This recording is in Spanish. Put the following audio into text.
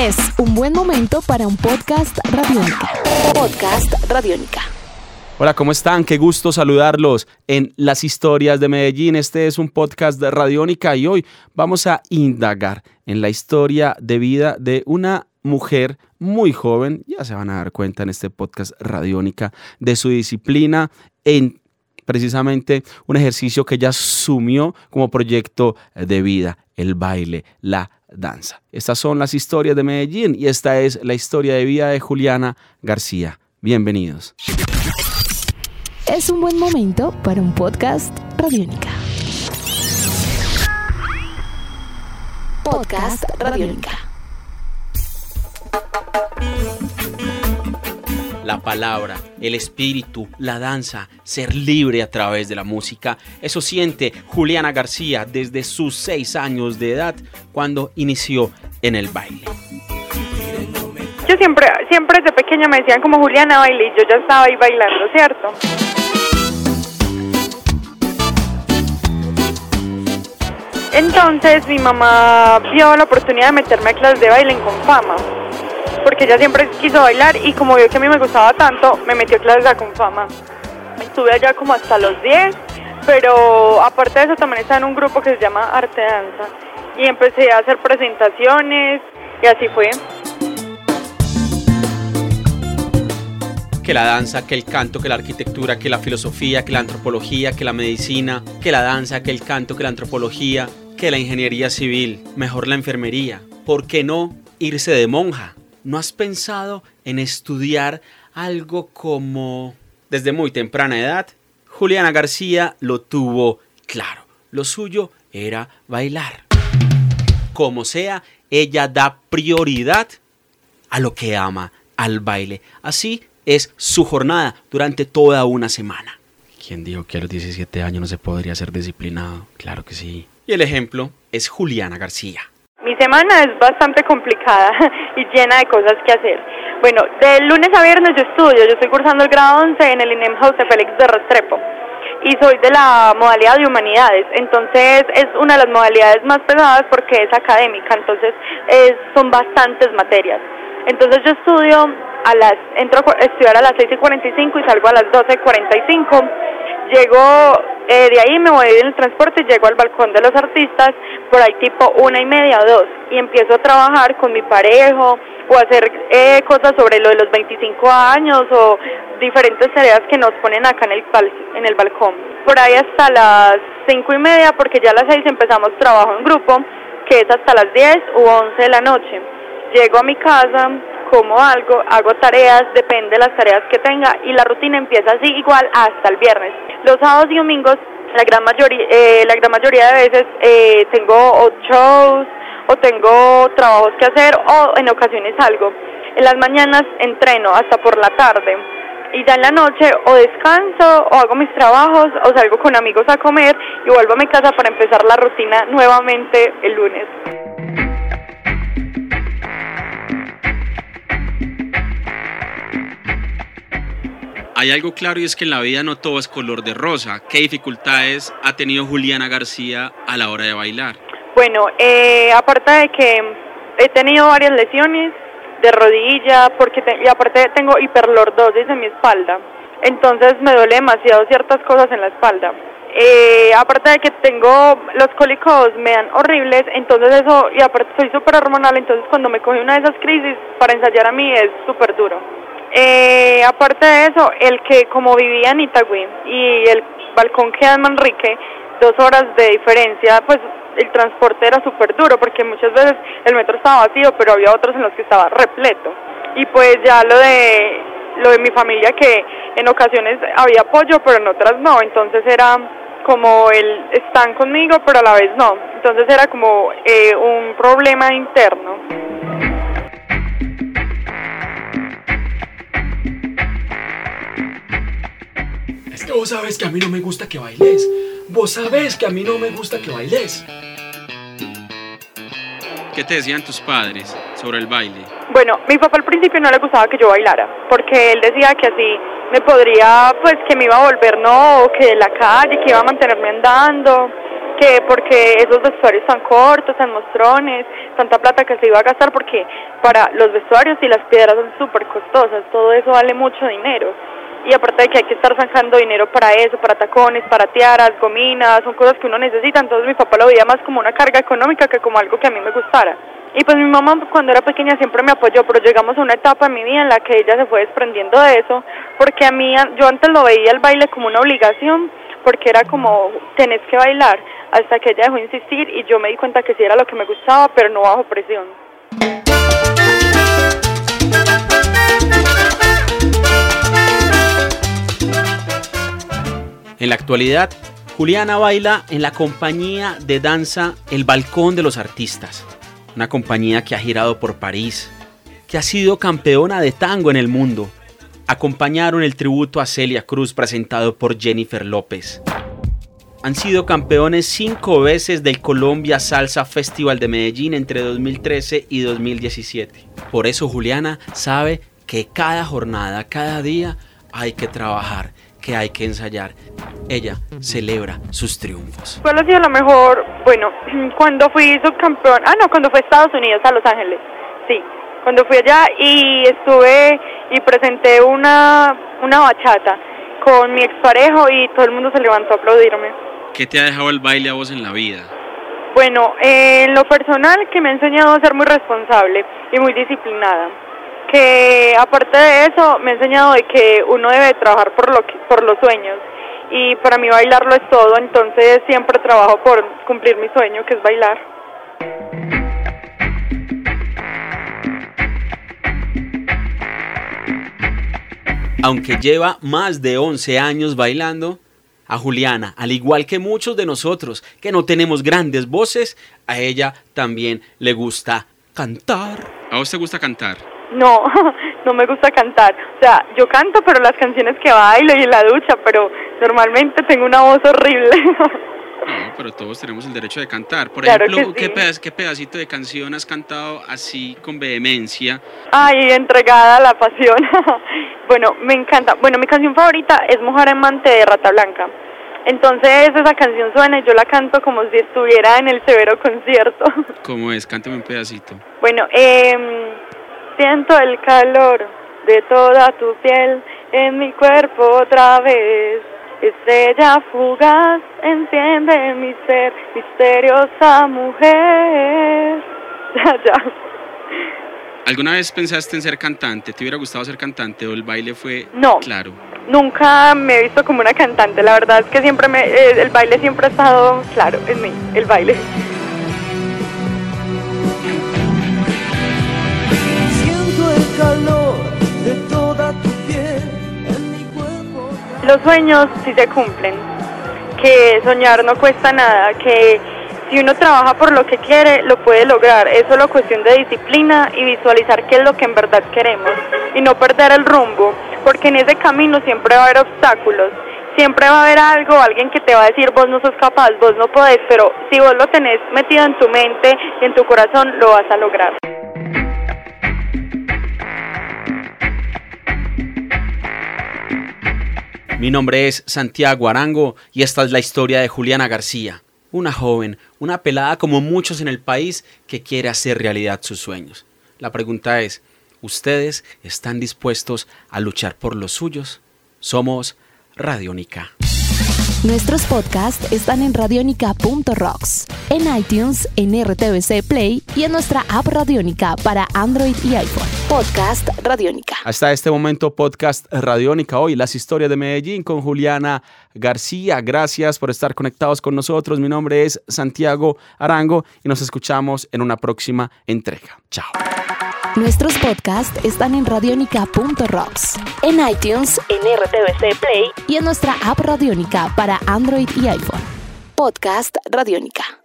Es un buen momento para un podcast radiónica. Podcast radiónica. Hola, ¿cómo están? Qué gusto saludarlos en Las Historias de Medellín. Este es un podcast de Radiónica y hoy vamos a indagar en la historia de vida de una mujer muy joven, ya se van a dar cuenta en este podcast Radiónica, de su disciplina en precisamente un ejercicio que ella asumió como proyecto de vida, el baile, la danza. Estas son las historias de Medellín y esta es la historia de vida de Juliana García. Bienvenidos. Es un buen momento para un podcast Radiónica. Podcast Radiónica. La palabra, el espíritu, la danza, ser libre a través de la música. Eso siente Juliana García desde sus seis años de edad cuando inició en el baile. Yo siempre, siempre desde pequeña me decían como Juliana baile y yo ya estaba ahí bailando, ¿cierto? Entonces mi mamá vio la oportunidad de meterme a clases de baile en Confama porque ella siempre quiso bailar y como vio que a mí me gustaba tanto, me metió a clases de Confama. Estuve allá como hasta los 10, pero aparte de eso también estaba en un grupo que se llama Arte Danza y empecé a hacer presentaciones y así fue. que la danza, que el canto, que la arquitectura, que la filosofía, que la antropología, que la medicina, que la danza, que el canto, que la antropología, que la ingeniería civil, mejor la enfermería. ¿Por qué no irse de monja? ¿No has pensado en estudiar algo como... Desde muy temprana edad, Juliana García lo tuvo claro. Lo suyo era bailar. Como sea, ella da prioridad a lo que ama, al baile. Así es su jornada durante toda una semana. ¿Quién dijo que a los 17 años no se podría ser disciplinado? Claro que sí. Y el ejemplo es Juliana García. Semana es bastante complicada y llena de cosas que hacer. Bueno, de lunes a viernes yo estudio, yo estoy cursando el grado 11 en el INEM José Félix de Restrepo y soy de la modalidad de humanidades, entonces es una de las modalidades más pesadas porque es académica, entonces son bastantes materias. Entonces yo estudio a las, entro a estudiar a las 6 y 45 y salgo a las 12 y 45 Llego eh, de ahí, me voy en el transporte, llego al balcón de los artistas, por ahí tipo una y media o dos, y empiezo a trabajar con mi parejo o hacer eh, cosas sobre lo de los 25 años o diferentes tareas que nos ponen acá en el, en el balcón. Por ahí hasta las cinco y media, porque ya a las seis empezamos trabajo en grupo, que es hasta las 10 u 11 de la noche. Llego a mi casa, como algo, hago tareas, depende de las tareas que tenga y la rutina empieza así igual hasta el viernes. Los sábados y domingos, la gran mayoría, eh, la gran mayoría de veces eh, tengo shows o tengo trabajos que hacer o en ocasiones algo. En las mañanas entreno hasta por la tarde y ya en la noche o descanso o hago mis trabajos o salgo con amigos a comer y vuelvo a mi casa para empezar la rutina nuevamente el lunes. Hay algo claro y es que en la vida no todo es color de rosa. ¿Qué dificultades ha tenido Juliana García a la hora de bailar? Bueno, eh, aparte de que he tenido varias lesiones de rodilla, porque y aparte tengo hiperlordosis en mi espalda, entonces me duele demasiado ciertas cosas en la espalda. Eh, aparte de que tengo los cólicos me dan horribles, entonces eso, y aparte soy súper hormonal, entonces cuando me coge una de esas crisis para ensayar a mí es súper duro. Eh, aparte de eso, el que como vivía en Itagüí y el balcón queda en Manrique, dos horas de diferencia, pues el transporte era súper duro porque muchas veces el metro estaba vacío, pero había otros en los que estaba repleto. Y pues ya lo de lo de mi familia que en ocasiones había apoyo, pero en otras no, entonces era como el están conmigo, pero a la vez no. Entonces era como eh, un problema interno. Vos sabes que a mí no me gusta que bailes. Vos sabes que a mí no me gusta que bailes. ¿Qué te decían tus padres sobre el baile? Bueno, mi papá al principio no le gustaba que yo bailara, porque él decía que así me podría, pues que me iba a volver no, que de la calle, que iba a mantenerme andando, que porque esos vestuarios tan cortos, tan mostrones, tanta plata que se iba a gastar, porque para los vestuarios y las piedras son súper costosas, todo eso vale mucho dinero. Y aparte de que hay que estar sacando dinero para eso, para tacones, para tiaras, gominas, son cosas que uno necesita, entonces mi papá lo veía más como una carga económica que como algo que a mí me gustara. Y pues mi mamá cuando era pequeña siempre me apoyó, pero llegamos a una etapa en mi vida en la que ella se fue desprendiendo de eso, porque a mí, yo antes lo veía el baile como una obligación, porque era como, tenés que bailar, hasta que ella dejó de insistir y yo me di cuenta que sí era lo que me gustaba, pero no bajo presión. En la actualidad, Juliana baila en la compañía de danza El Balcón de los Artistas, una compañía que ha girado por París, que ha sido campeona de tango en el mundo. Acompañaron el tributo a Celia Cruz presentado por Jennifer López. Han sido campeones cinco veces del Colombia Salsa Festival de Medellín entre 2013 y 2017. Por eso Juliana sabe que cada jornada, cada día hay que trabajar, que hay que ensayar. Ella celebra sus triunfos. ¿Cuál ha sido lo mejor? Bueno, cuando fui subcampeón, ah no, cuando fue a Estados Unidos, a Los Ángeles, sí. Cuando fui allá y estuve y presenté una, una bachata con mi exparejo y todo el mundo se levantó a aplaudirme. ¿Qué te ha dejado el baile a vos en la vida? Bueno, en lo personal que me ha enseñado a ser muy responsable y muy disciplinada. Que aparte de eso me ha enseñado de que uno debe trabajar por, lo por los sueños y para mí bailarlo es todo, entonces siempre trabajo por cumplir mi sueño que es bailar. Aunque lleva más de 11 años bailando, a Juliana, al igual que muchos de nosotros que no tenemos grandes voces, a ella también le gusta cantar. ¿A vos te gusta cantar? No, no me gusta cantar. O sea, yo canto, pero las canciones que bailo y en la ducha, pero normalmente tengo una voz horrible. No, pero todos tenemos el derecho de cantar. Por ejemplo, ¿qué, ¿qué pedacito de canción has cantado así con vehemencia? Ay, entregada a la pasión. bueno, me encanta. Bueno, mi canción favorita es Mujer Amante de Rata Blanca. Entonces esa canción suena y yo la canto como si estuviera en el severo concierto. ¿Cómo es? Cántame un pedacito. Bueno, eh, siento el calor de toda tu piel en mi cuerpo otra vez. Estrella fugaz, enciende mi ser, misteriosa mujer. Ya, ya. ¿Alguna vez pensaste en ser cantante? ¿Te hubiera gustado ser cantante o el baile fue no, claro? Nunca me he visto como una cantante. La verdad es que siempre me, eh, el baile siempre ha estado claro en mí, el baile. Los sueños sí se cumplen, que soñar no cuesta nada, que si uno trabaja por lo que quiere, lo puede lograr. Es solo cuestión de disciplina y visualizar qué es lo que en verdad queremos y no perder el rumbo, porque en ese camino siempre va a haber obstáculos. Siempre va a haber algo, alguien que te va a decir vos no sos capaz, vos no podés, pero si vos lo tenés metido en tu mente y en tu corazón, lo vas a lograr. Mi nombre es Santiago Arango y esta es la historia de Juliana García, una joven, una pelada como muchos en el país que quiere hacer realidad sus sueños. La pregunta es, ¿ustedes están dispuestos a luchar por los suyos? Somos Radiónica. Nuestros podcasts están en radionica.rocks, en iTunes, en RTVC Play y en nuestra app Radiónica para Android y iPhone. Podcast Radiónica. Hasta este momento, podcast Radiónica. Hoy las historias de Medellín con Juliana García. Gracias por estar conectados con nosotros. Mi nombre es Santiago Arango y nos escuchamos en una próxima entrega. Chao. Nuestros podcasts están en radionica.rocks, en iTunes, en RTVC Play y en nuestra app Radionica para Android y iPhone. Podcast Radionica.